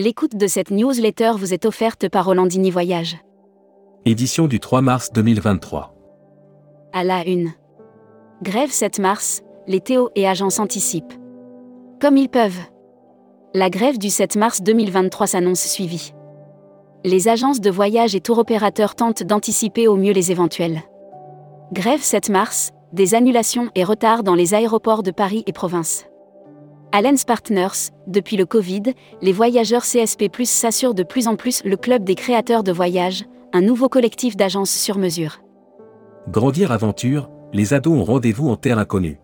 L'écoute de cette newsletter vous est offerte par Rolandini Voyage. Édition du 3 mars 2023. À la une. Grève 7 mars, les Théo et agences anticipent. Comme ils peuvent. La grève du 7 mars 2023 s'annonce suivie. Les agences de voyage et tour opérateurs tentent d'anticiper au mieux les éventuels. Grève 7 mars, des annulations et retards dans les aéroports de Paris et province. Allen's Partners, depuis le Covid, les voyageurs CSP s'assurent de plus en plus le club des créateurs de voyages, un nouveau collectif d'agences sur mesure. Grandir aventure, les ados ont rendez-vous en terre inconnue.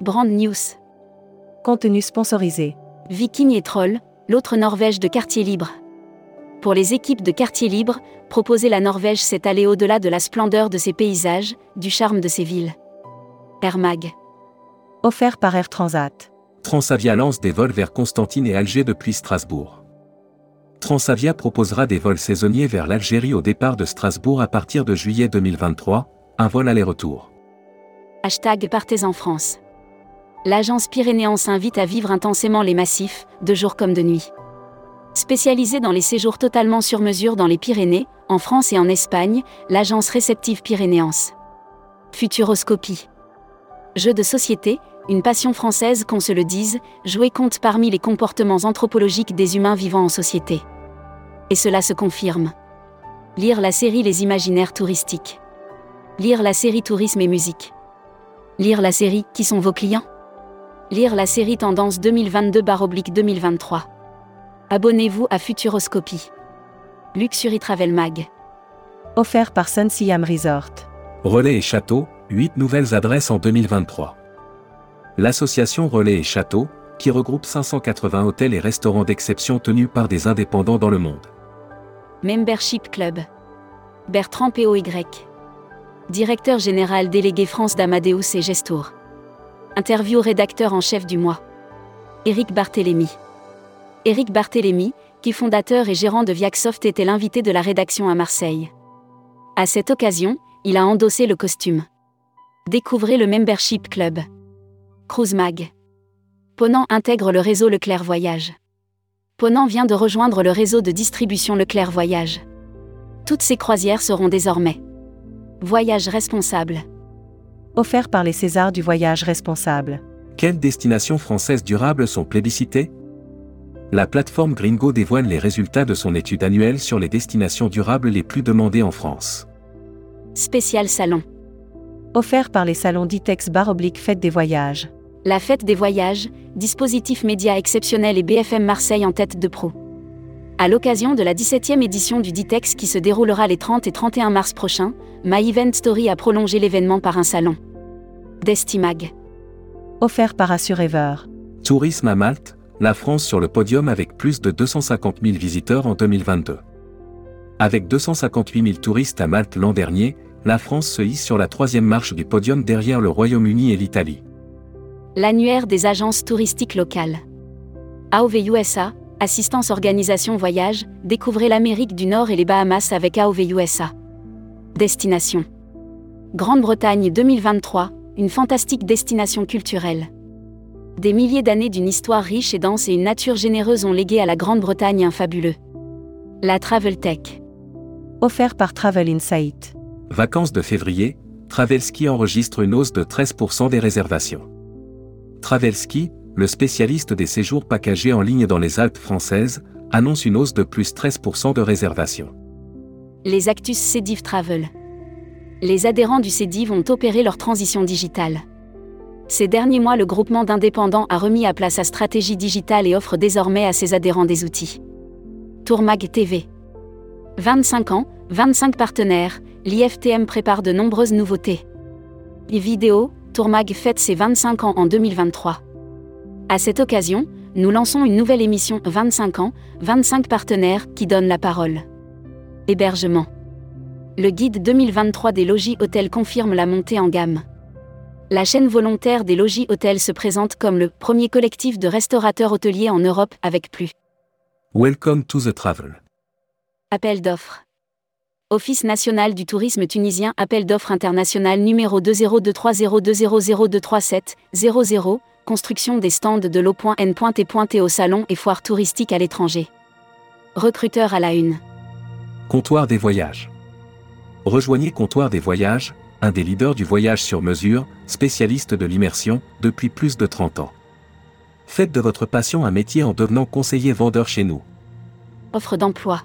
Brand News. Contenu sponsorisé. Viking et Troll, l'autre Norvège de quartier libre. Pour les équipes de quartier libre, proposer la Norvège c'est aller au-delà de la splendeur de ses paysages, du charme de ses villes. Air Mag. Offert par Air Transat. Transavia lance des vols vers Constantine et Alger depuis Strasbourg. Transavia proposera des vols saisonniers vers l'Algérie au départ de Strasbourg à partir de juillet 2023, un vol aller-retour. Hashtag Partez en France. L'agence Pyrénéen s'invite à vivre intensément les massifs, de jour comme de nuit. Spécialisée dans les séjours totalement sur mesure dans les Pyrénées, en France et en Espagne, l'agence réceptive Pyrénéance. Futuroscopie. Jeu de société, une passion française qu'on se le dise, jouer compte parmi les comportements anthropologiques des humains vivant en société. Et cela se confirme. Lire la série Les imaginaires touristiques. Lire la série Tourisme et musique. Lire la série Qui sont vos clients? Lire la série Tendance 2022-2023. Abonnez-vous à Futuroscopie. Luxury Travel Mag. Offert par Sun Siam Resort. Relais et Château, 8 nouvelles adresses en 2023 l'association Relais et Châteaux, qui regroupe 580 hôtels et restaurants d'exception tenus par des indépendants dans le monde. Membership Club. Bertrand POY. Directeur général délégué France d'Amadeus et Gestour. Interview rédacteur en chef du mois. Éric Barthélémy. Éric Barthélémy, qui fondateur et gérant de Viacsoft était l'invité de la rédaction à Marseille. À cette occasion, il a endossé le costume. Découvrez le Membership Club. Cruise Mag. Ponant intègre le réseau Leclerc Voyage. Ponant vient de rejoindre le réseau de distribution Leclerc Voyage. Toutes ces croisières seront désormais Voyage responsable. Offert par les Césars du voyage responsable. Quelles destinations françaises durables sont plébiscitées? La plateforme Gringo dévoile les résultats de son étude annuelle sur les destinations durables les plus demandées en France. Spécial salon. Offert par les salons Ditex Bar Oblique Fête des Voyages. La fête des voyages, dispositif média exceptionnel et BFM Marseille en tête de pro. À l'occasion de la 17e édition du Ditex qui se déroulera les 30 et 31 mars prochains, My Event Story a prolongé l'événement par un salon. Destimag. Offert par Assurever. Tourisme à Malte, la France sur le podium avec plus de 250 000 visiteurs en 2022. Avec 258 000 touristes à Malte l'an dernier, la France se hisse sur la troisième marche du podium derrière le Royaume-Uni et l'Italie. L'annuaire des agences touristiques locales. AOV USA, Assistance Organisation Voyage, découvrez l'Amérique du Nord et les Bahamas avec AOV USA. Destination. Grande-Bretagne 2023, une fantastique destination culturelle. Des milliers d'années d'une histoire riche et dense et une nature généreuse ont légué à la Grande-Bretagne un fabuleux. La Travel Tech. Offert par Travel Insight. Vacances de février, Travelski enregistre une hausse de 13% des réservations. Travelski, le spécialiste des séjours packagés en ligne dans les Alpes françaises, annonce une hausse de plus 13% de réservations. Les Actus Cédiv Travel. Les adhérents du Cédiv ont opéré leur transition digitale. Ces derniers mois, le groupement d'indépendants a remis à place sa stratégie digitale et offre désormais à ses adhérents des outils. Tourmag TV. 25 ans, 25 partenaires, l'IFTM prépare de nombreuses nouveautés. Les vidéos, Tourmag fête ses 25 ans en 2023. À cette occasion, nous lançons une nouvelle émission 25 ans, 25 partenaires qui donnent la parole. Hébergement. Le guide 2023 des logis hôtels confirme la montée en gamme. La chaîne volontaire des logis hôtels se présente comme le premier collectif de restaurateurs hôteliers en Europe avec plus. Welcome to the travel. Appel d'offres. Office national du tourisme tunisien appel d'offres international numéro 20230200237000, construction des stands de l'eau.n.t. au salon et foire touristique à l'étranger. Recruteur à la une. Comptoir des voyages. Rejoignez Comptoir des voyages, un des leaders du voyage sur mesure, spécialiste de l'immersion, depuis plus de 30 ans. Faites de votre passion un métier en devenant conseiller vendeur chez nous. Offre d'emploi.